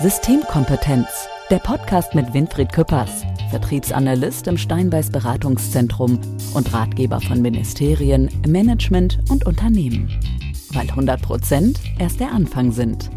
Systemkompetenz, der Podcast mit Winfried Küppers, Vertriebsanalyst im Steinbeiß Beratungszentrum und Ratgeber von Ministerien, Management und Unternehmen. Weil 100 Prozent erst der Anfang sind.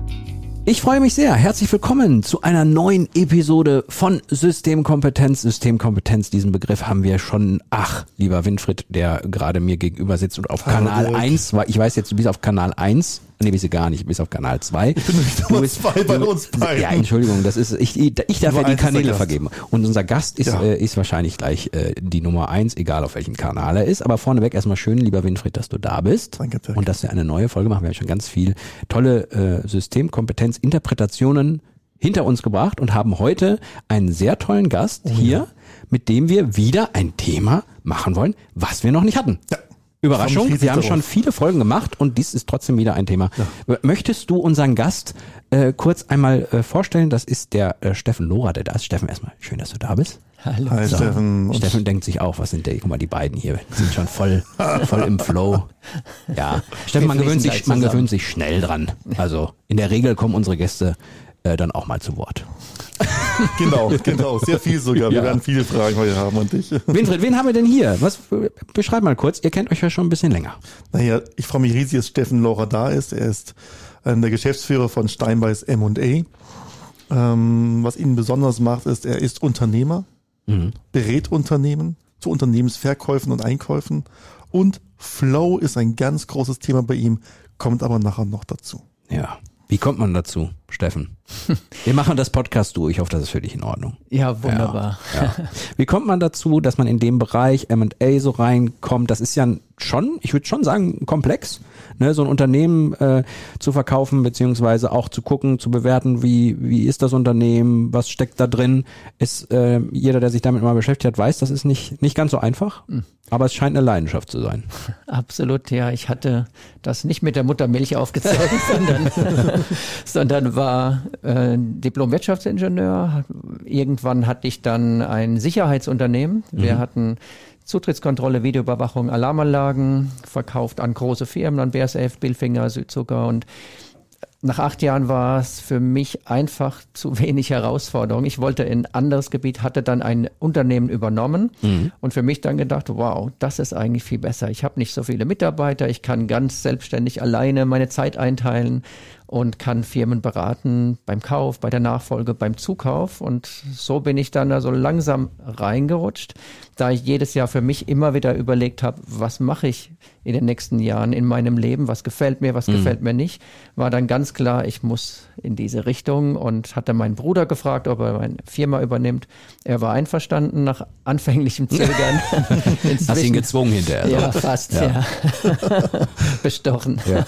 Ich freue mich sehr. Herzlich willkommen zu einer neuen Episode von Systemkompetenz. Systemkompetenz, diesen Begriff haben wir schon, ach, lieber Winfried, der gerade mir gegenüber sitzt und auf Kanal Dirk. 1 war. Ich weiß jetzt, du bist auf Kanal 1. Nee, bist du gar nicht, du bist auf Kanal 2. Ich bin Nummer 2 bei uns beiden. Ja, Entschuldigung, das ist, ich, ich, ich darf ja die Kanäle vergeben. Und unser Gast ist, ja. äh, ist wahrscheinlich gleich äh, die Nummer 1, egal auf welchem Kanal er ist. Aber vorneweg erstmal schön, lieber Winfried, dass du da bist. Danke, danke. Und dass wir eine neue Folge machen. Wir haben schon ganz viel tolle äh, Systemkompetenz, Interpretationen hinter uns gebracht und haben heute einen sehr tollen Gast oh, hier, ja. mit dem wir wieder ein Thema machen wollen, was wir noch nicht hatten. Ja. Überraschung, wir haben schon viele Folgen gemacht und dies ist trotzdem wieder ein Thema. Ja. Möchtest du unseren Gast äh, kurz einmal äh, vorstellen? Das ist der äh, Steffen Lora, der da ist. Steffen, erstmal schön, dass du da bist. Hallo. Hi, so. Steffen. Steffen denkt sich auch, was sind der? Guck mal, die beiden hier sind schon voll, voll im Flow. Ja, Steffen, man gewöhnt sich, man gewöhnt sich schnell dran. Also in der Regel kommen unsere Gäste äh, dann auch mal zu Wort. genau, genau, sehr viel sogar. Wir ja. werden viele Fragen heute haben und dich. Winfried, wen haben wir denn hier? Was, beschreib mal kurz, ihr kennt euch ja schon ein bisschen länger. Naja, ich freue mich riesig, dass Steffen Lohrer da ist. Er ist äh, der Geschäftsführer von Steinbeiß M&A. Ähm, was ihn besonders macht, ist, er ist Unternehmer, mhm. berät Unternehmen zu Unternehmensverkäufen und Einkäufen und Flow ist ein ganz großes Thema bei ihm, kommt aber nachher noch dazu. Ja. Wie kommt man dazu, Steffen? Wir machen das Podcast durch. Ich hoffe, das ist für dich in Ordnung. Ja, wunderbar. Ja, ja. Wie kommt man dazu, dass man in dem Bereich M&A so reinkommt? Das ist ja schon, ich würde schon sagen, komplex, ne, so ein Unternehmen äh, zu verkaufen, beziehungsweise auch zu gucken, zu bewerten, wie, wie ist das Unternehmen, was steckt da drin. Ist äh, jeder, der sich damit mal beschäftigt hat, weiß, das ist nicht, nicht ganz so einfach. Mhm. Aber es scheint eine Leidenschaft zu sein. Absolut, ja. Ich hatte das nicht mit der Muttermilch aufgezogen, sondern, sondern war äh, Diplom-Wirtschaftsingenieur. Irgendwann hatte ich dann ein Sicherheitsunternehmen. Wir mhm. hatten Zutrittskontrolle, Videoüberwachung, Alarmanlagen verkauft an große Firmen, an BSF, Billfinger, Südzucker und nach acht Jahren war es für mich einfach zu wenig Herausforderung. Ich wollte in ein anderes Gebiet, hatte dann ein Unternehmen übernommen mhm. und für mich dann gedacht, wow, das ist eigentlich viel besser. Ich habe nicht so viele Mitarbeiter, ich kann ganz selbstständig alleine meine Zeit einteilen und kann Firmen beraten beim Kauf, bei der Nachfolge, beim Zukauf. Und so bin ich dann da so langsam reingerutscht, da ich jedes Jahr für mich immer wieder überlegt habe, was mache ich in den nächsten Jahren in meinem Leben, was gefällt mir, was mhm. gefällt mir nicht, war dann ganz klar, ich muss in diese Richtung und hatte meinen Bruder gefragt, ob er meine Firma übernimmt. Er war einverstanden nach anfänglichem Zögern. Hast ihn gezwungen hinterher. Ja, fast, ja. ja. Bestochen. Ja.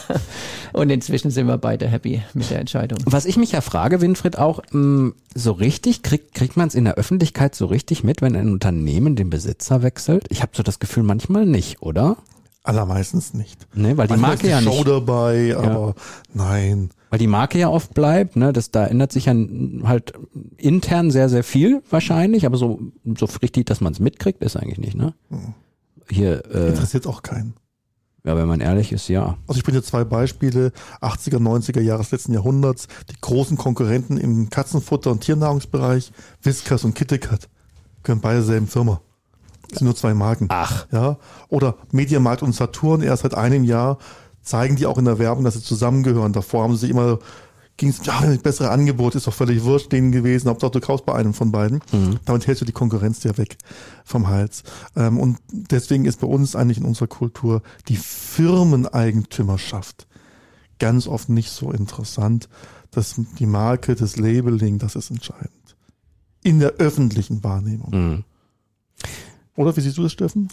Und inzwischen sind wir beide happy mit der Entscheidung. Was ich mich ja frage, Winfried, auch mm, so richtig, kriegt, kriegt man es in der Öffentlichkeit so richtig mit, wenn ein Unternehmen den Besitzer wechselt? Ich habe so das Gefühl, manchmal nicht, oder? Allermeistens nicht. Nee, weil die Manchmal Marke ja nicht. Show dabei, aber ja. nein. Weil die Marke ja oft bleibt, ne, das da ändert sich ja halt intern sehr sehr viel wahrscheinlich, aber so so richtig, dass man es mitkriegt, ist eigentlich nicht, ne? Hm. Hier äh, interessiert auch keinen. Ja, wenn man ehrlich ist, ja. Also ich bringe dir zwei Beispiele, 80er, 90er Jahre des letzten Jahrhunderts, die großen Konkurrenten im Katzenfutter- und Tiernahrungsbereich, Whiskas und KitKat, gehören beide selben Firma. Das sind nur zwei Marken. Ach. Ja. Oder Mediamarkt und Saturn, erst seit einem Jahr zeigen die auch in der Werbung, dass sie zusammengehören. Davor haben sie sich immer ging es, ja, ein bessere Angebot ist doch völlig wurscht denen gewesen, Hauptsache du kaufst bei einem von beiden. Mhm. Damit hältst du die Konkurrenz ja weg vom Hals. Ähm, und deswegen ist bei uns eigentlich in unserer Kultur die Firmeneigentümerschaft ganz oft nicht so interessant. dass die Marke, das Labeling, das ist entscheidend. In der öffentlichen Wahrnehmung. Mhm. Oder wie siehst du das, Steffen?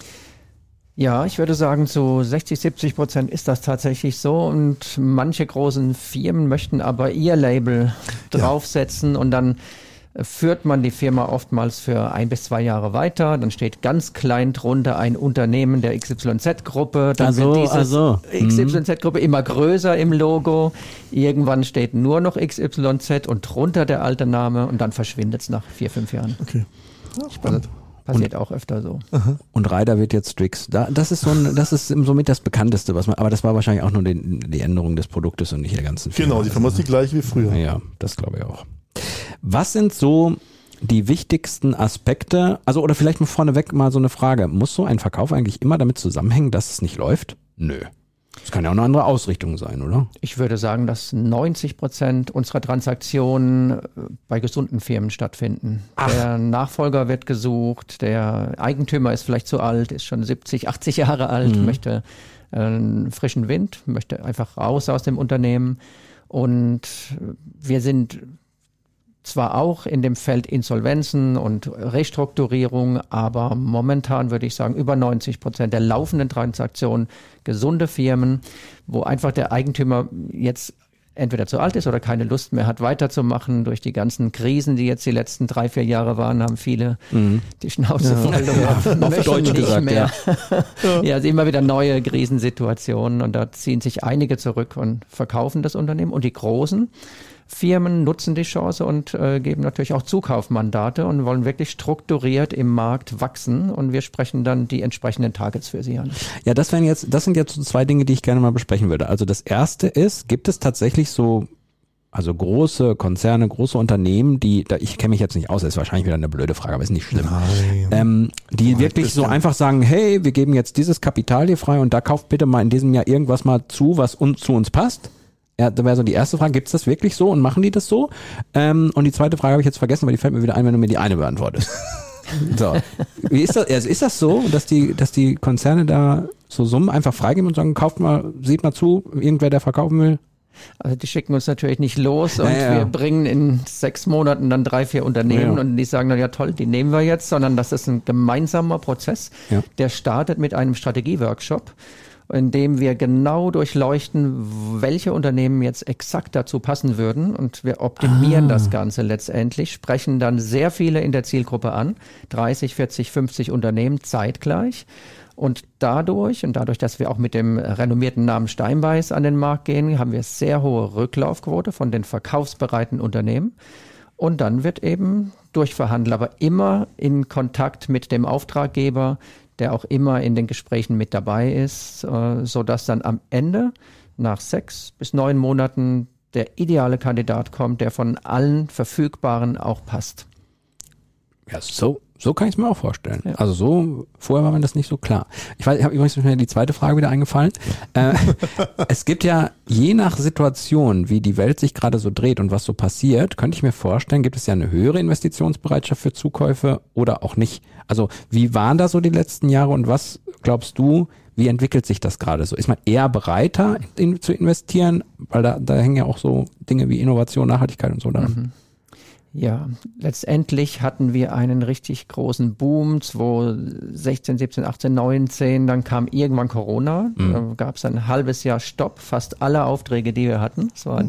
Ja, ich würde sagen, zu 60, 70 Prozent ist das tatsächlich so. Und manche großen Firmen möchten aber ihr Label draufsetzen ja. und dann führt man die Firma oftmals für ein bis zwei Jahre weiter. Dann steht ganz klein drunter ein Unternehmen der XYZ-Gruppe. Dann also, wird diese XYZ-Gruppe immer größer im Logo. Irgendwann steht nur noch XYZ und drunter der alte Name und dann verschwindet es nach vier, fünf Jahren. Okay. Ja, spannend. Passiert und, auch öfter so. Und Ryder wird jetzt Strix. Da, das ist so ein, das ist somit das bekannteste, was man, aber das war wahrscheinlich auch nur die, die Änderung des Produktes und nicht der ganzen Firma. Genau, die Firma ist die gleiche wie früher. Ja, das glaube ich auch. Was sind so die wichtigsten Aspekte? Also, oder vielleicht mal vorneweg mal so eine Frage. Muss so ein Verkauf eigentlich immer damit zusammenhängen, dass es nicht läuft? Nö. Das kann ja auch eine andere Ausrichtung sein, oder? Ich würde sagen, dass 90 Prozent unserer Transaktionen äh, bei gesunden Firmen stattfinden. Ach. Der Nachfolger wird gesucht, der Eigentümer ist vielleicht zu alt, ist schon 70, 80 Jahre alt, mhm. möchte einen frischen Wind, möchte einfach raus aus dem Unternehmen. Und wir sind zwar auch in dem Feld Insolvenzen und Restrukturierung, aber momentan würde ich sagen, über 90 Prozent der laufenden Transaktionen gesunde Firmen, wo einfach der Eigentümer jetzt entweder zu alt ist oder keine Lust mehr hat, weiterzumachen. Durch die ganzen Krisen, die jetzt die letzten drei, vier Jahre waren, haben viele mhm. die Schnauze voll ja. auf Deutsch gesagt, mehr. Ja. ja, also immer wieder neue Krisensituationen und da ziehen sich einige zurück und verkaufen das Unternehmen. Und die Großen, Firmen nutzen die Chance und äh, geben natürlich auch Zukaufmandate und wollen wirklich strukturiert im Markt wachsen und wir sprechen dann die entsprechenden Targets für sie an. Ja, das wären jetzt, das sind jetzt so zwei Dinge, die ich gerne mal besprechen würde. Also das erste ist, gibt es tatsächlich so also große Konzerne, große Unternehmen, die, da, ich kenne mich jetzt nicht aus, das ist wahrscheinlich wieder eine blöde Frage, aber ist nicht schlimm. Ähm, die Nein, wirklich so einfach sagen, hey, wir geben jetzt dieses Kapital hier frei und da kauft bitte mal in diesem Jahr irgendwas mal zu, was uns, zu uns passt. Ja, da wäre so die erste Frage, gibt es das wirklich so und machen die das so? Ähm, und die zweite Frage habe ich jetzt vergessen, aber die fällt mir wieder ein, wenn du mir die eine beantwortest. so. Wie ist das? Also ist das so, dass die, dass die Konzerne da so Summen einfach freigeben und sagen, kauft mal, sieht mal zu, irgendwer, der verkaufen will? Also die schicken uns natürlich nicht los und ja, ja. wir bringen in sechs Monaten dann drei, vier Unternehmen ja. und die sagen dann, ja toll, die nehmen wir jetzt, sondern das ist ein gemeinsamer Prozess, der startet mit einem Strategieworkshop in dem wir genau durchleuchten, welche Unternehmen jetzt exakt dazu passen würden. Und wir optimieren ah. das Ganze letztendlich, sprechen dann sehr viele in der Zielgruppe an, 30, 40, 50 Unternehmen zeitgleich. Und dadurch, und dadurch, dass wir auch mit dem renommierten Namen Steinbeiß an den Markt gehen, haben wir sehr hohe Rücklaufquote von den verkaufsbereiten Unternehmen. Und dann wird eben durchverhandelt, aber immer in Kontakt mit dem Auftraggeber, der auch immer in den Gesprächen mit dabei ist, äh, so dass dann am Ende nach sechs bis neun Monaten der ideale Kandidat kommt, der von allen Verfügbaren auch passt. Ja, so so kann ich es mir auch vorstellen. Ja. Also so, vorher war mir das nicht so klar. Ich weiß, ich habe übrigens mir die zweite Frage wieder eingefallen. Äh, es gibt ja je nach Situation, wie die Welt sich gerade so dreht und was so passiert, könnte ich mir vorstellen, gibt es ja eine höhere Investitionsbereitschaft für Zukäufe oder auch nicht. Also wie waren da so die letzten Jahre und was glaubst du, wie entwickelt sich das gerade so? Ist man eher bereiter in, zu investieren? Weil da, da hängen ja auch so Dinge wie Innovation, Nachhaltigkeit und so dran. Mhm. Ja, letztendlich hatten wir einen richtig großen Boom, 2016, 17, 18, 19, dann kam irgendwann Corona, mhm. da gab es ein halbes Jahr Stopp, fast alle Aufträge, die wir hatten. Es war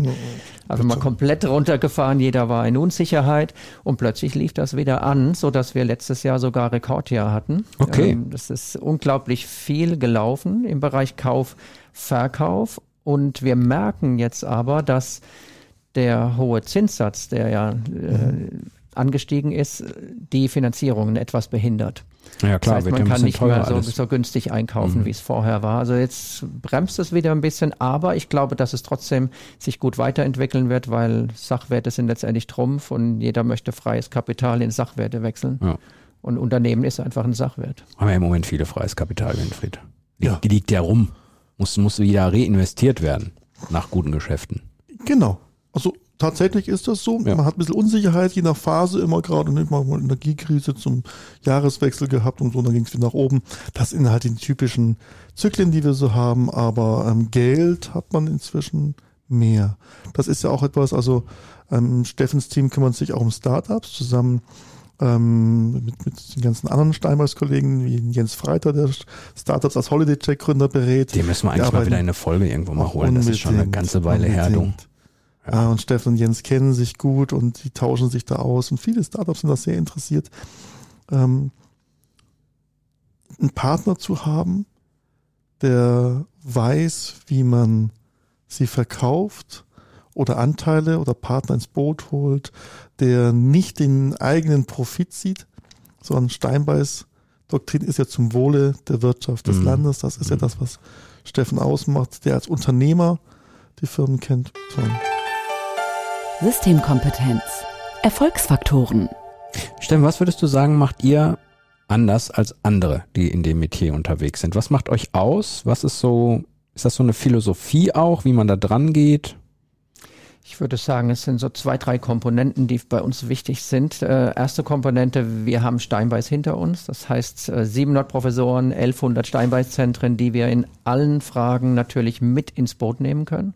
also mal komplett runtergefahren, jeder war in Unsicherheit und plötzlich lief das wieder an, so dass wir letztes Jahr sogar Rekordjahr hatten. Okay. Ähm, das ist unglaublich viel gelaufen im Bereich Kauf, Verkauf und wir merken jetzt aber, dass der hohe Zinssatz, der ja äh, angestiegen ist, die Finanzierungen etwas behindert. Ja klar, das heißt, man kann nicht mehr so, so, günstig einkaufen, mhm. wie es vorher war. Also jetzt bremst es wieder ein bisschen, aber ich glaube, dass es trotzdem sich gut weiterentwickeln wird, weil Sachwerte sind letztendlich Trumpf und jeder möchte freies Kapital in Sachwerte wechseln. Ja. Und Unternehmen ist einfach ein Sachwert. Haben wir im Moment viele freies Kapital, Winfried. Die, ja. die liegt ja rum. Muss, muss wieder reinvestiert werden nach guten Geschäften. Genau. Also tatsächlich ist das so. Ja. Man hat ein bisschen Unsicherheit, je nach Phase immer gerade. Und mal eine Energiekrise zum Jahreswechsel gehabt und so, dann ging es wieder nach oben. Das sind halt die typischen Zyklen, die wir so haben. Aber ähm, Geld hat man inzwischen mehr. Das ist ja auch etwas, also ähm, Steffens Team kümmert sich auch um Startups zusammen ähm, mit, mit den ganzen anderen Steinbeiß-Kollegen, wie Jens Freiter, der Startups als Holiday Check Gründer berät. Den müssen wir eigentlich mal wieder in eine Folge irgendwo mal holen. Das ist schon eine ganze Weile her, du. Ja. und Steffen und Jens kennen sich gut und die tauschen sich da aus und viele Startups sind da sehr interessiert, ähm, einen Partner zu haben, der weiß, wie man sie verkauft oder Anteile oder Partner ins Boot holt, der nicht den eigenen Profit sieht, sondern Steinbeiß Doktrin ist ja zum Wohle der Wirtschaft des mhm. Landes. Das ist ja mhm. das, was Steffen ausmacht, der als Unternehmer die Firmen kennt. So. Systemkompetenz. Erfolgsfaktoren. Steffen, was würdest du sagen, macht ihr anders als andere, die in dem Metier unterwegs sind? Was macht euch aus? Was ist so, ist das so eine Philosophie auch, wie man da dran geht? Ich würde sagen, es sind so zwei, drei Komponenten, die bei uns wichtig sind. Äh, erste Komponente, wir haben Steinbeis hinter uns. Das heißt, äh, 700 Professoren, 1100 Steinbeißzentren, die wir in allen Fragen natürlich mit ins Boot nehmen können.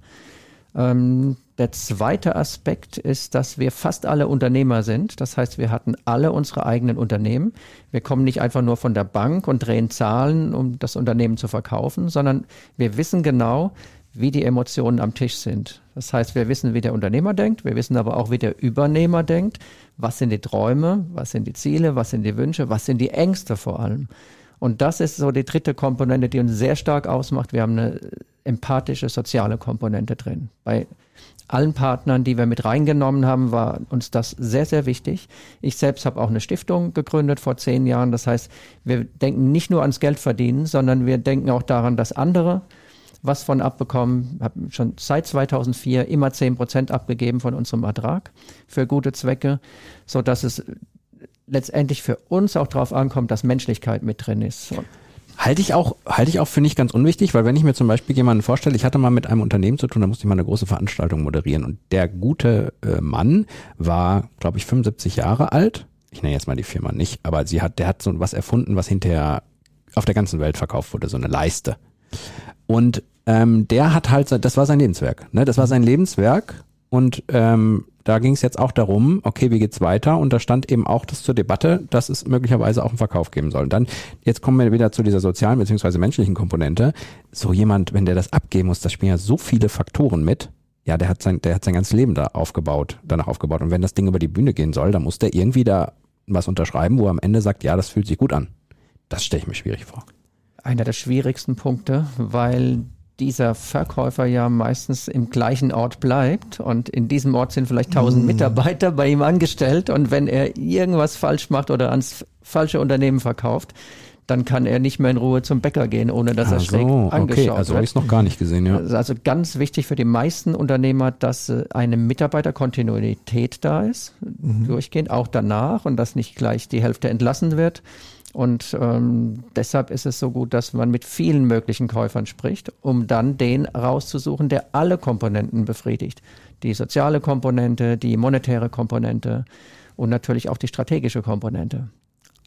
Ähm, der zweite Aspekt ist, dass wir fast alle Unternehmer sind. Das heißt, wir hatten alle unsere eigenen Unternehmen. Wir kommen nicht einfach nur von der Bank und drehen Zahlen, um das Unternehmen zu verkaufen, sondern wir wissen genau, wie die Emotionen am Tisch sind. Das heißt, wir wissen, wie der Unternehmer denkt, wir wissen aber auch, wie der Übernehmer denkt. Was sind die Träume, was sind die Ziele, was sind die Wünsche, was sind die Ängste vor allem. Und das ist so die dritte Komponente, die uns sehr stark ausmacht. Wir haben eine empathische, soziale Komponente drin. Bei allen Partnern, die wir mit reingenommen haben, war uns das sehr, sehr wichtig. Ich selbst habe auch eine Stiftung gegründet vor zehn Jahren. Das heißt, wir denken nicht nur ans Geld verdienen, sondern wir denken auch daran, dass andere was von abbekommen. Habe schon seit 2004 immer zehn Prozent abgegeben von unserem Ertrag für gute Zwecke, so dass es letztendlich für uns auch darauf ankommt, dass Menschlichkeit mit drin ist. Halte ich auch, halte ich auch für nicht ganz unwichtig, weil wenn ich mir zum Beispiel jemanden vorstelle, ich hatte mal mit einem Unternehmen zu tun, da musste ich mal eine große Veranstaltung moderieren und der gute äh, Mann war, glaube ich, 75 Jahre alt. Ich nenne jetzt mal die Firma nicht, aber sie hat, der hat so was erfunden, was hinterher auf der ganzen Welt verkauft wurde, so eine Leiste. Und ähm, der hat halt, das war sein Lebenswerk, ne? Das war sein Lebenswerk und ähm, da ging es jetzt auch darum, okay, wie geht's weiter? Und da stand eben auch das zur Debatte, dass es möglicherweise auch einen Verkauf geben soll. Und dann, jetzt kommen wir wieder zu dieser sozialen beziehungsweise menschlichen Komponente. So jemand, wenn der das abgeben muss, da spielen ja so viele Faktoren mit. Ja, der hat sein, der hat sein ganzes Leben da aufgebaut, danach aufgebaut. Und wenn das Ding über die Bühne gehen soll, dann muss der irgendwie da was unterschreiben, wo er am Ende sagt, ja, das fühlt sich gut an. Das stelle ich mir schwierig vor. Einer der schwierigsten Punkte, weil dieser Verkäufer ja meistens im gleichen Ort bleibt und in diesem Ort sind vielleicht tausend mm. Mitarbeiter bei ihm angestellt und wenn er irgendwas falsch macht oder ans falsche Unternehmen verkauft, dann kann er nicht mehr in Ruhe zum Bäcker gehen, ohne dass er schräg so, angeschaut okay. also wird. habe ich es noch gar nicht gesehen, ja. Also ganz wichtig für die meisten Unternehmer, dass äh, eine Mitarbeiterkontinuität da ist, mhm. durchgehend, auch danach und dass nicht gleich die Hälfte entlassen wird. Und ähm, deshalb ist es so gut, dass man mit vielen möglichen Käufern spricht, um dann den rauszusuchen, der alle Komponenten befriedigt. Die soziale Komponente, die monetäre Komponente und natürlich auch die strategische Komponente.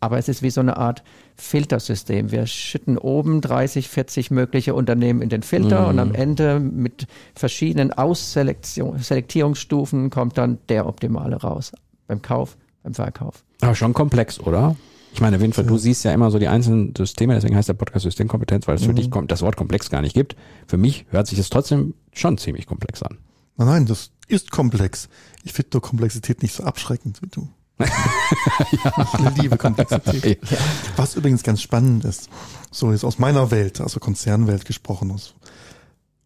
Aber es ist wie so eine Art Filtersystem. Wir schütten oben 30, 40 mögliche Unternehmen in den Filter mm. und am Ende mit verschiedenen Ausselektierungsstufen kommt dann der Optimale raus. Beim Kauf, beim Verkauf. Aber schon komplex, oder? Ich meine, Winfried, du siehst ja immer so die einzelnen Systeme, deswegen heißt der Podcast Systemkompetenz, weil es mhm. für dich das Wort komplex gar nicht gibt. Für mich hört sich es trotzdem schon ziemlich komplex an. Nein, nein, das ist komplex. Ich finde nur Komplexität nicht so abschreckend wie du. ja. Ich liebe Komplexität. Ja. Was übrigens ganz spannend ist, so ist aus meiner Welt, also Konzernwelt gesprochen, ist,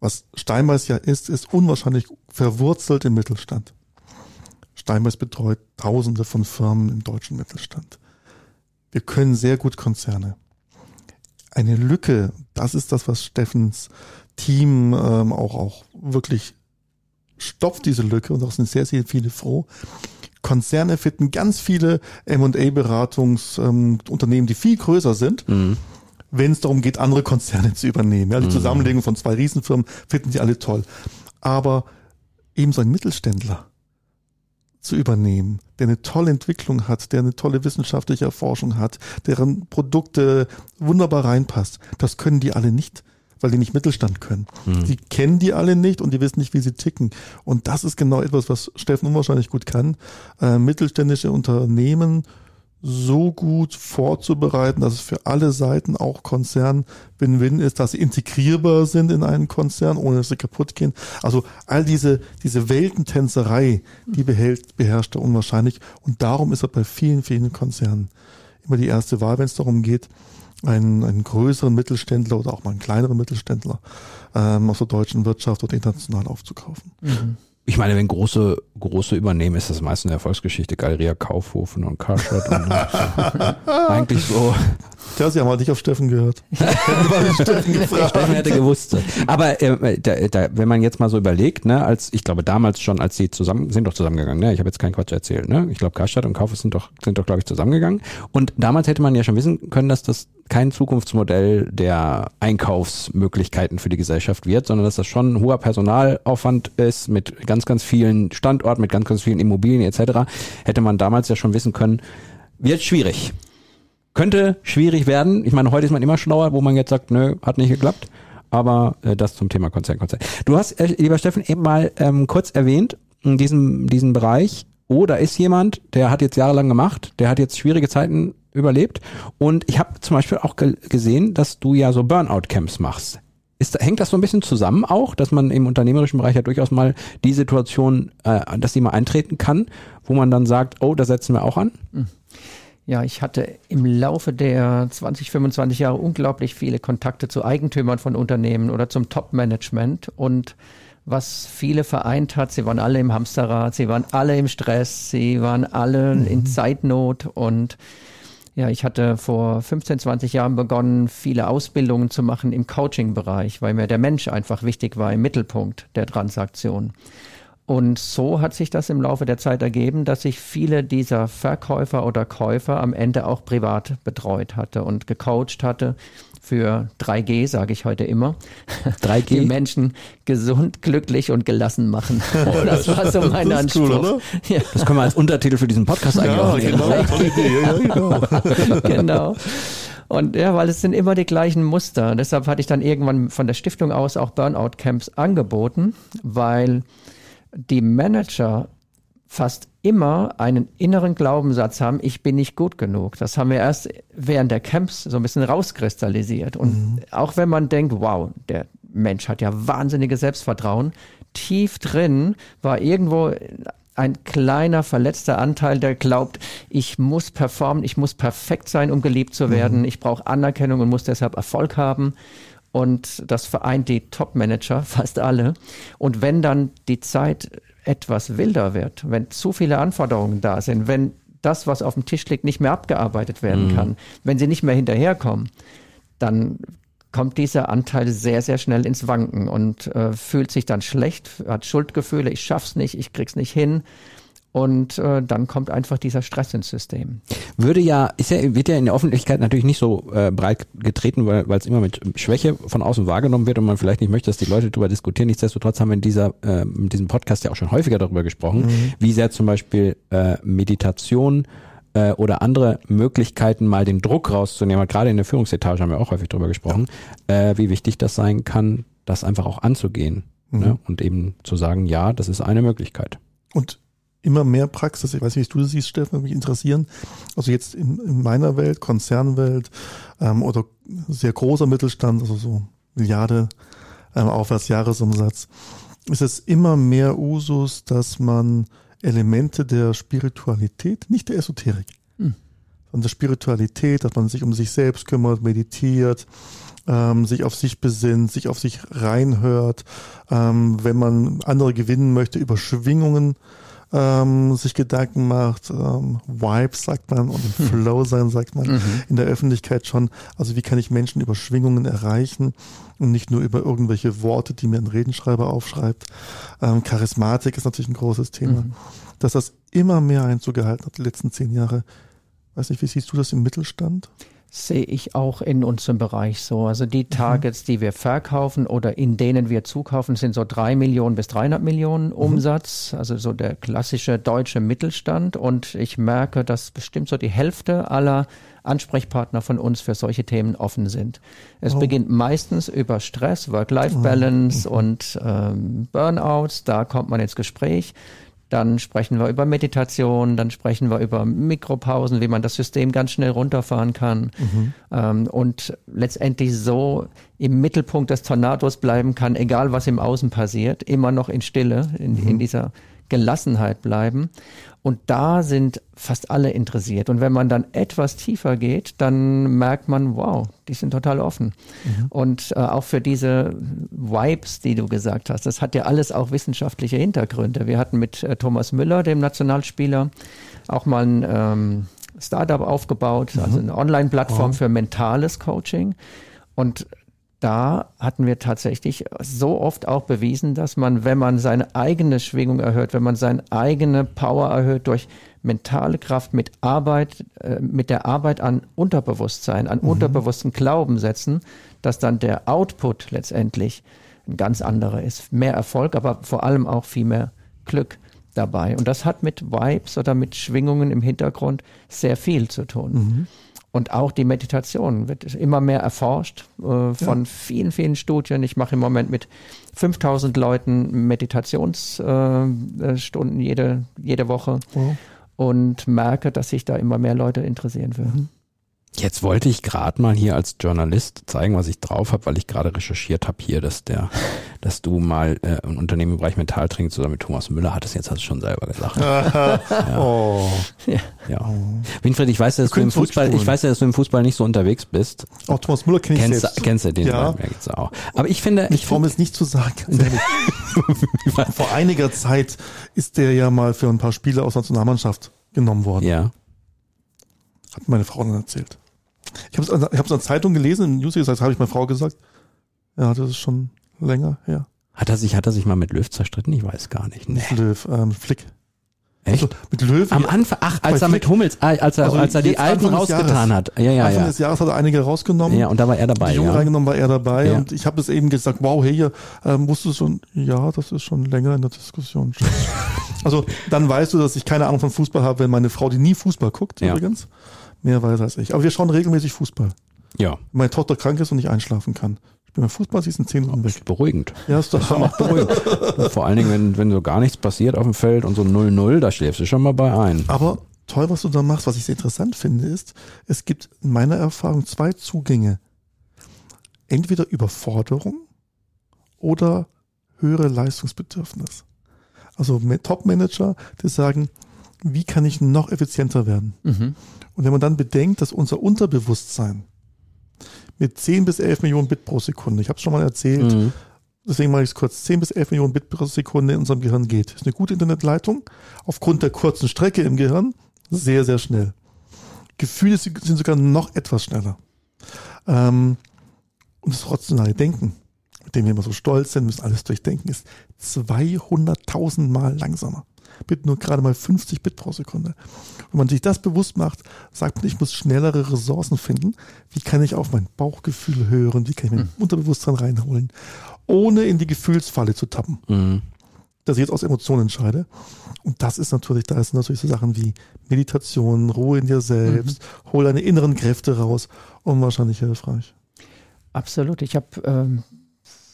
was Steinbeiß ja ist, ist unwahrscheinlich verwurzelt im Mittelstand. Steinbeiß betreut Tausende von Firmen im deutschen Mittelstand. Wir können sehr gut Konzerne. Eine Lücke, das ist das, was Steffens Team ähm, auch, auch wirklich stopft, diese Lücke, und auch sind sehr, sehr viele froh. Konzerne finden ganz viele M&A-Beratungsunternehmen, ähm, die viel größer sind. Mhm wenn es darum geht, andere Konzerne zu übernehmen. Ja, die mhm. Zusammenlegung von zwei Riesenfirmen finden sie alle toll. Aber eben so ein Mittelständler, zu übernehmen, der eine tolle Entwicklung hat, der eine tolle wissenschaftliche Erforschung hat, deren Produkte wunderbar reinpasst. Das können die alle nicht, weil die nicht Mittelstand können. Mhm. Die kennen die alle nicht und die wissen nicht, wie sie ticken. Und das ist genau etwas, was Steffen unwahrscheinlich gut kann. Äh, mittelständische Unternehmen so gut vorzubereiten, dass es für alle Seiten auch Konzern Win-Win ist, dass sie integrierbar sind in einen Konzern, ohne dass sie kaputt gehen. Also all diese, diese Weltentänzerei, die behält, beherrscht er unwahrscheinlich. Und darum ist er bei vielen, vielen Konzernen immer die erste Wahl, wenn es darum geht, einen, einen größeren Mittelständler oder auch mal einen kleineren Mittelständler ähm, aus der deutschen Wirtschaft oder international aufzukaufen. Mhm ich meine, wenn große, große übernehmen, ist das meistens eine Erfolgsgeschichte. Galeria Kaufhofen und Karstadt und eigentlich so. Tja, Sie haben halt nicht auf Steffen gehört. Steffen, Steffen hätte gewusst. Aber äh, da, da, wenn man jetzt mal so überlegt, ne, als ich glaube damals schon, als sie zusammen sind doch zusammengegangen, ne? Ich habe jetzt keinen Quatsch erzählt, ne? Ich glaube Karstadt und Kaufhaus sind doch sind doch glaube ich zusammengegangen. Und damals hätte man ja schon wissen können, dass das kein Zukunftsmodell der Einkaufsmöglichkeiten für die Gesellschaft wird, sondern dass das schon ein hoher Personalaufwand ist mit ganz ganz vielen Standorten, mit ganz ganz vielen Immobilien etc. Hätte man damals ja schon wissen können, wird schwierig könnte schwierig werden. Ich meine, heute ist man immer schlauer, wo man jetzt sagt, nö, hat nicht geklappt. Aber äh, das zum Thema Konzern, Konzern. Du hast, äh, lieber Steffen, eben mal ähm, kurz erwähnt, in diesem, diesen Bereich, oh, da ist jemand, der hat jetzt jahrelang gemacht, der hat jetzt schwierige Zeiten überlebt. Und ich habe zum Beispiel auch ge gesehen, dass du ja so Burnout-Camps machst. Ist, hängt das so ein bisschen zusammen auch, dass man im unternehmerischen Bereich ja durchaus mal die Situation, äh, dass die mal eintreten kann, wo man dann sagt, oh, da setzen wir auch an? Mhm. Ja, ich hatte im Laufe der 20, 25 Jahre unglaublich viele Kontakte zu Eigentümern von Unternehmen oder zum Top-Management und was viele vereint hat, sie waren alle im Hamsterrad, sie waren alle im Stress, sie waren alle mhm. in Zeitnot und ja, ich hatte vor 15, 20 Jahren begonnen, viele Ausbildungen zu machen im Coaching-Bereich, weil mir der Mensch einfach wichtig war im Mittelpunkt der Transaktion. Und so hat sich das im Laufe der Zeit ergeben, dass ich viele dieser Verkäufer oder Käufer am Ende auch privat betreut hatte und gecoacht hatte für 3G, sage ich heute immer. 3G? Die Menschen gesund, glücklich und gelassen machen. Oh, das war so mein das Anspruch. Cool, ja. Das können wir als Untertitel für diesen Podcast eigentlich ja, auch. Genau, genau. genau. Und ja, weil es sind immer die gleichen Muster. Deshalb hatte ich dann irgendwann von der Stiftung aus auch Burnout-Camps angeboten, weil die Manager fast immer einen inneren Glaubenssatz haben, ich bin nicht gut genug. Das haben wir erst während der Camps so ein bisschen rauskristallisiert. Und mhm. auch wenn man denkt, wow, der Mensch hat ja wahnsinniges Selbstvertrauen, tief drin war irgendwo ein kleiner verletzter Anteil, der glaubt, ich muss performen, ich muss perfekt sein, um geliebt zu werden, mhm. ich brauche Anerkennung und muss deshalb Erfolg haben. Und das vereint die Top-Manager, fast alle. Und wenn dann die Zeit etwas wilder wird, wenn zu viele Anforderungen da sind, wenn das, was auf dem Tisch liegt, nicht mehr abgearbeitet werden mhm. kann, wenn sie nicht mehr hinterherkommen, dann kommt dieser Anteil sehr, sehr schnell ins Wanken und äh, fühlt sich dann schlecht, hat Schuldgefühle, ich schaff's nicht, ich krieg's nicht hin. Und äh, dann kommt einfach dieser Stress ins System. Würde ja, ist ja, wird ja in der Öffentlichkeit natürlich nicht so äh, breit getreten, weil es immer mit Schwäche von außen wahrgenommen wird und man vielleicht nicht möchte, dass die Leute darüber diskutieren. Nichtsdestotrotz haben wir in dieser, äh, in diesem Podcast ja auch schon häufiger darüber gesprochen, mhm. wie sehr zum Beispiel äh, Meditation äh, oder andere Möglichkeiten, mal den Druck rauszunehmen, gerade in der Führungsetage haben wir auch häufig darüber gesprochen, ja. äh, wie wichtig das sein kann, das einfach auch anzugehen mhm. ne? und eben zu sagen, ja, das ist eine Möglichkeit. Und immer mehr Praxis. Ich weiß nicht, wie du das siehst, Steffen, mich interessieren. Also jetzt in, in meiner Welt, Konzernwelt ähm, oder sehr großer Mittelstand, also so Milliarde ähm, aufwärts Jahresumsatz, ist es immer mehr Usus, dass man Elemente der Spiritualität, nicht der Esoterik, hm. sondern der Spiritualität, dass man sich um sich selbst kümmert, meditiert, ähm, sich auf sich besinnt, sich auf sich reinhört, ähm, wenn man andere gewinnen möchte, über Schwingungen ähm, sich Gedanken macht, ähm, Vibes sagt man und im Flow sein sagt man mhm. in der Öffentlichkeit schon. Also wie kann ich Menschen über Schwingungen erreichen und nicht nur über irgendwelche Worte, die mir ein Redenschreiber aufschreibt. Ähm, Charismatik ist natürlich ein großes Thema. Mhm. Dass das immer mehr Einzug gehalten hat die letzten zehn Jahre. Weiß nicht, wie siehst du das im Mittelstand? Sehe ich auch in unserem Bereich so. Also die mhm. Targets, die wir verkaufen oder in denen wir zukaufen, sind so drei Millionen bis 300 Millionen mhm. Umsatz. Also so der klassische deutsche Mittelstand. Und ich merke, dass bestimmt so die Hälfte aller Ansprechpartner von uns für solche Themen offen sind. Es oh. beginnt meistens über Stress, Work-Life-Balance mhm. und ähm, Burnouts. Da kommt man ins Gespräch. Dann sprechen wir über Meditation, dann sprechen wir über Mikropausen, wie man das System ganz schnell runterfahren kann mhm. ähm, und letztendlich so im Mittelpunkt des Tornados bleiben kann, egal was im Außen passiert, immer noch in Stille, in, mhm. in dieser Gelassenheit bleiben. Und da sind fast alle interessiert. Und wenn man dann etwas tiefer geht, dann merkt man, wow, die sind total offen. Mhm. Und äh, auch für diese Vibes, die du gesagt hast, das hat ja alles auch wissenschaftliche Hintergründe. Wir hatten mit äh, Thomas Müller, dem Nationalspieler, auch mal ein ähm, Startup aufgebaut, also eine Online-Plattform Wow. für mentales Coaching. Und da hatten wir tatsächlich so oft auch bewiesen, dass man, wenn man seine eigene Schwingung erhöht, wenn man seine eigene Power erhöht durch mentale Kraft mit Arbeit, äh, mit der Arbeit an Unterbewusstsein, an unterbewussten Glaubenssätzen, dass dann der Output letztendlich ein ganz anderer ist. Mehr Erfolg, aber vor allem auch viel mehr Glück dabei. Und das hat mit Vibes oder mit Schwingungen im Hintergrund sehr viel zu tun. Und auch die Meditation wird immer mehr erforscht äh, von vielen, vielen Studien. Ich mache im Moment mit 5000 Leuten Meditationsstunden äh, Stunden jede, jede Woche Wow. und merke, dass sich da immer mehr Leute interessieren für. Jetzt wollte ich gerade mal hier als Journalist zeigen, was ich drauf habe, weil ich gerade recherchiert habe hier, dass der, dass du mal äh, ein Unternehmen im Bereich Metalltraining zusammen mit Thomas Müller hattest. Jetzt hast du es schon selber gesagt. Oh. Ja. Winfried, ich weiß, ja, dass du können im Fußball, ich weiß ja, dass du im Fußball nicht so unterwegs bist. Auch Thomas Müller kenne ich Kennst, selbst. kennst du den? Ja. Geht's auch. Aber ich finde, Ich ich traue mir es nicht zu sagen. Vor einiger Zeit ist der ja mal für ein paar Spiele aus der Nationalmannschaft genommen worden. ja. Hat meine Frau dann erzählt. Ich habe es in der Zeitung gelesen, in News, das habe ich meiner Frau gesagt. Ja, das ist schon länger her. Hat er sich, hat er sich mal mit Löw zerstritten? Ich weiß gar nicht. Nee. Löw, ähm, Flick. Echt? Also, mit Löw. Am Anfang, ach, als er mit. Hummels, ah, als er, Also als er die Alten rausgetan Jahres. hat. Ja, ja, Anfang ja. des Jahres hat er einige rausgenommen. Ja, und da war er dabei, die Jungen ja. reingenommen war er dabei Ja. und ich habe es eben gesagt, wow, hey, hier, ähm, wusstest du schon, ja, das ist schon länger in der Diskussion. also dann weißt du, dass ich keine Ahnung von Fußball habe, wenn meine Frau, die nie Fußball guckt, Ja. übrigens, mehr weiß als ich. Aber wir schauen regelmäßig Fußball. Ja. Wenn meine Tochter krank ist und nicht einschlafen kann. Ich bin beim Fußball, sie ist in zehn Minuten weg. Ist beruhigend. Ja, ist doch Hammer. beruhigend. Vor allen Dingen, wenn, wenn so gar nichts passiert auf dem Feld und so 0-0, da schläfst du schon mal bei ein. Aber toll, was du da machst, was ich sehr interessant finde, ist, es gibt in meiner Erfahrung zwei Zugänge. Entweder Überforderung oder höhere Leistungsbedürfnis. Also Top-Manager, die sagen, wie kann ich noch effizienter werden? Mhm. Und wenn man dann bedenkt, dass unser Unterbewusstsein mit 10 bis 11 Millionen Bit pro Sekunde, ich habe es schon mal erzählt, Mhm. deswegen mache ich es kurz, 10 bis 11 Millionen Bit pro Sekunde in unserem Gehirn geht. Das ist eine gute Internetleitung. Aufgrund der kurzen Strecke im Gehirn sehr, sehr schnell. Gefühle sind sogar noch etwas schneller. Ähm, und das rationale Denken, mit dem wir immer so stolz sind, müssen alles durchdenken, ist 200.000 Mal langsamer. Mit nur gerade mal 50 Bit pro Sekunde. Wenn man sich das bewusst macht, sagt man, ich muss schnellere Ressourcen finden. Wie kann ich auf mein Bauchgefühl hören? Wie kann ich mein Unterbewusstsein reinholen? Ohne in die Gefühlsfalle zu tappen Mhm. dass ich jetzt aus Emotionen entscheide. Und das ist natürlich, da sind natürlich so Sachen wie Meditation, Ruhe in dir selbst, hol deine inneren Kräfte raus, unwahrscheinlich hilfreich. Absolut. Ich habe, ähm,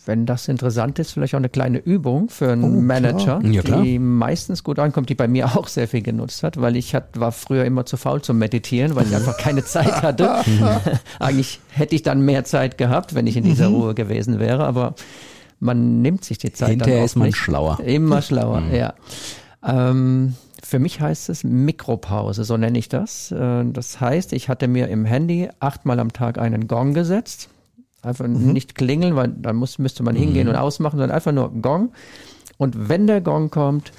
wenn das interessant ist, vielleicht auch eine kleine Übung für einen Oh. Manager, Ja, die meistens gut ankommt, die bei mir auch sehr viel genutzt hat, weil ich hat, war früher immer zu faul zum Meditieren, weil ich einfach keine Zeit hatte. Eigentlich hätte ich dann mehr Zeit gehabt, wenn ich in dieser Ruhe gewesen wäre, aber man nimmt sich die Zeit Hinterher dann ist man nicht. schlauer. Immer schlauer, ja. Ähm, für mich heißt es Mikropause, so nenne ich das. Äh, Das heißt, ich hatte mir im Handy achtmal am Tag einen Gong gesetzt. Einfach nicht klingeln, weil dann muss, müsste man hingehen und ausmachen, sondern einfach nur Gong. Und wenn der Gong kommt,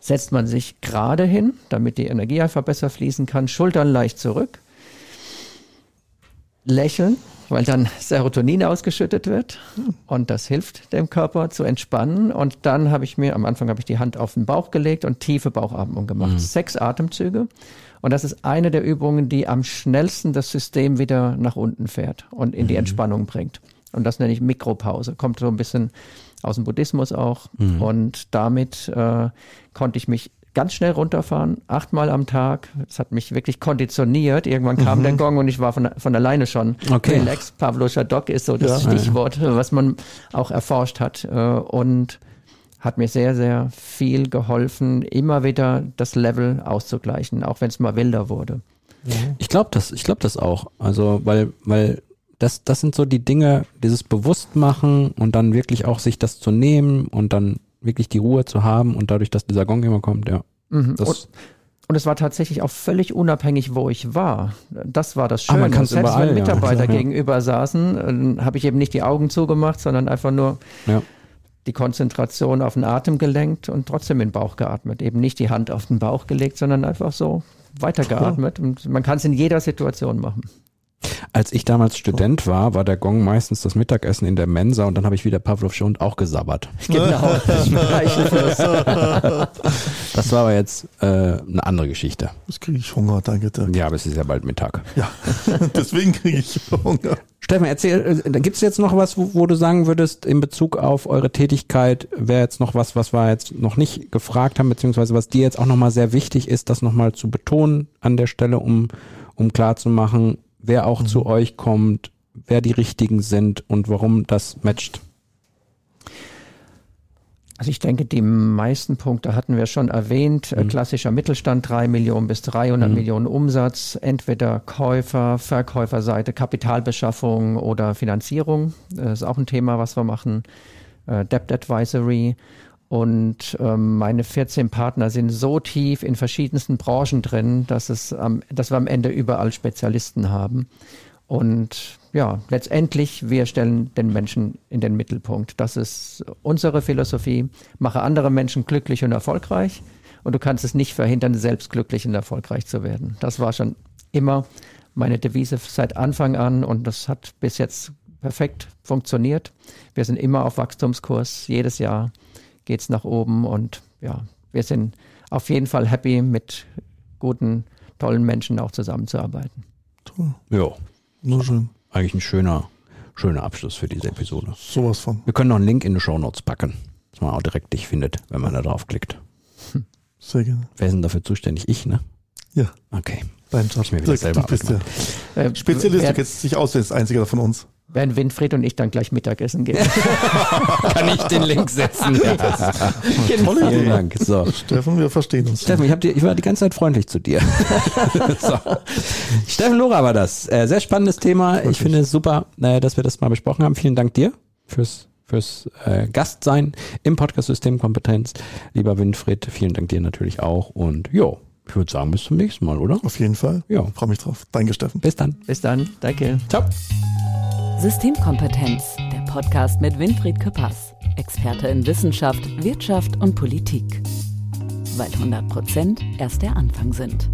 setzt man sich gerade hin, damit die Energie einfach besser fließen kann, Schultern leicht zurück, lächeln, weil dann Serotonin ausgeschüttet wird und das hilft dem Körper zu entspannen. Und dann habe ich mir, am Anfang habe ich die Hand auf den Bauch gelegt und tiefe Bauchatmung gemacht. Sechs Atemzüge. Und das ist eine der Übungen, die am schnellsten das System wieder nach unten fährt und in die Entspannung bringt. Und das nenne ich Mikropause. Kommt so ein bisschen aus dem Buddhismus auch. Und damit äh, konnte ich mich ganz schnell runterfahren, achtmal am Tag. Das hat mich wirklich konditioniert. Irgendwann kam der Gong und ich war von, von alleine schon Okay. relax. Pavloscher Dock ist so das Ja. Stichwort, was man auch erforscht hat. äh, Und hat mir sehr, sehr viel geholfen, immer wieder das Level auszugleichen, auch wenn es mal wilder wurde. Ich glaube das, ich glaube das auch. Also, weil, weil das, das sind so die Dinge, dieses Bewusstmachen und dann wirklich auch sich das zu nehmen und dann wirklich die Ruhe zu haben und dadurch, dass dieser Gong immer kommt, ja. Mhm. Das, Und, und es war tatsächlich auch völlig unabhängig, wo ich war. Das war das Ah, Schöne. man kann's Selbst überall, wenn Mitarbeiter ja. gegenüber saßen, äh, habe ich eben nicht die Augen zugemacht, sondern einfach nur ja. Die Konzentration auf den Atem gelenkt und trotzdem in den Bauch geatmet. Eben nicht die Hand auf den Bauch gelegt, sondern einfach so weitergeatmet. Und man kann es in jeder Situation machen. Als ich damals Student war, war der Gong meistens das Mittagessen in der Mensa und dann habe ich wieder Pavlovsche Hund auch gesabbert. Genau, das Das war aber jetzt äh, eine andere Geschichte. Jetzt kriege ich Hunger, danke dir. Ja, aber es ist ja bald Mittag. Ja, deswegen kriege ich Hunger. Stefan, erzähl, äh, gibt es jetzt noch was, wo, wo, du sagen würdest, in Bezug auf eure Tätigkeit, wäre jetzt noch was, was wir jetzt noch nicht gefragt haben, beziehungsweise was dir jetzt auch nochmal sehr wichtig ist, das nochmal zu betonen an der Stelle, um, um klarzumachen, wer auch mhm. zu euch kommt, wer die Richtigen sind und warum das matcht? Also ich denke, die meisten Punkte hatten wir schon erwähnt. Mhm. Klassischer Mittelstand, drei Millionen bis 300 mhm. Millionen Umsatz, entweder Käufer, Verkäuferseite, Kapitalbeschaffung oder Finanzierung. Das ist auch ein Thema, was wir machen. Äh, Debt Advisory. Und ähm, meine 14 Partner sind so tief in verschiedensten Branchen drin, dass, es am, dass wir am Ende überall Spezialisten haben. Und ja, letztendlich, wir stellen den Menschen in den Mittelpunkt. Das ist unsere Philosophie. Mache andere Menschen glücklich und erfolgreich. Und du kannst es nicht verhindern, selbst glücklich und erfolgreich zu werden. Das war schon immer meine Devise seit Anfang an und das hat bis jetzt perfekt funktioniert. Wir sind immer auf Wachstumskurs, jedes Jahr geht es nach oben und ja, wir sind auf jeden Fall happy, mit guten, tollen Menschen auch zusammenzuarbeiten. Toll. Ja. Nur schön. Eigentlich ein schöner, schöner Abschluss für diese Episode. Sowas von. Wir können noch einen Link in die Show Notes packen, dass man auch direkt dich findet, wenn man da draufklickt. Sehr gerne. Wer ist denn dafür zuständig? Ich, ne? Ja. Okay. Dein Job. Ich mir wieder selber du bist der äh, Spezialist, du kennst dich aus, als einziger von uns werden Winfried und ich dann gleich Mittagessen gehen. Kann ich den Link setzen? Ja. Genau. Tolle Idee. Vielen Dank. So. Steffen, wir verstehen uns. Steffen, ich, hab dir, ich war die ganze Zeit freundlich zu dir. so. Steffen Lora war das. Äh, sehr spannendes Thema. Wirklich. Ich finde es super, äh, dass wir das mal besprochen haben. Vielen Dank dir fürs fürs äh, Gastsein im Podcast Systemkompetenz. Lieber Winfried, vielen Dank dir natürlich auch. Und jo, ich würde sagen, bis zum nächsten Mal, oder? Auf jeden Fall. Ja. Freue mich drauf. Danke, Steffen. Bis dann. Bis dann. Danke. Ciao. Systemkompetenz, der Podcast mit Winfried Küppers, Experte in Wissenschaft, Wirtschaft und Politik. Weil 100 Prozent erst der Anfang sind.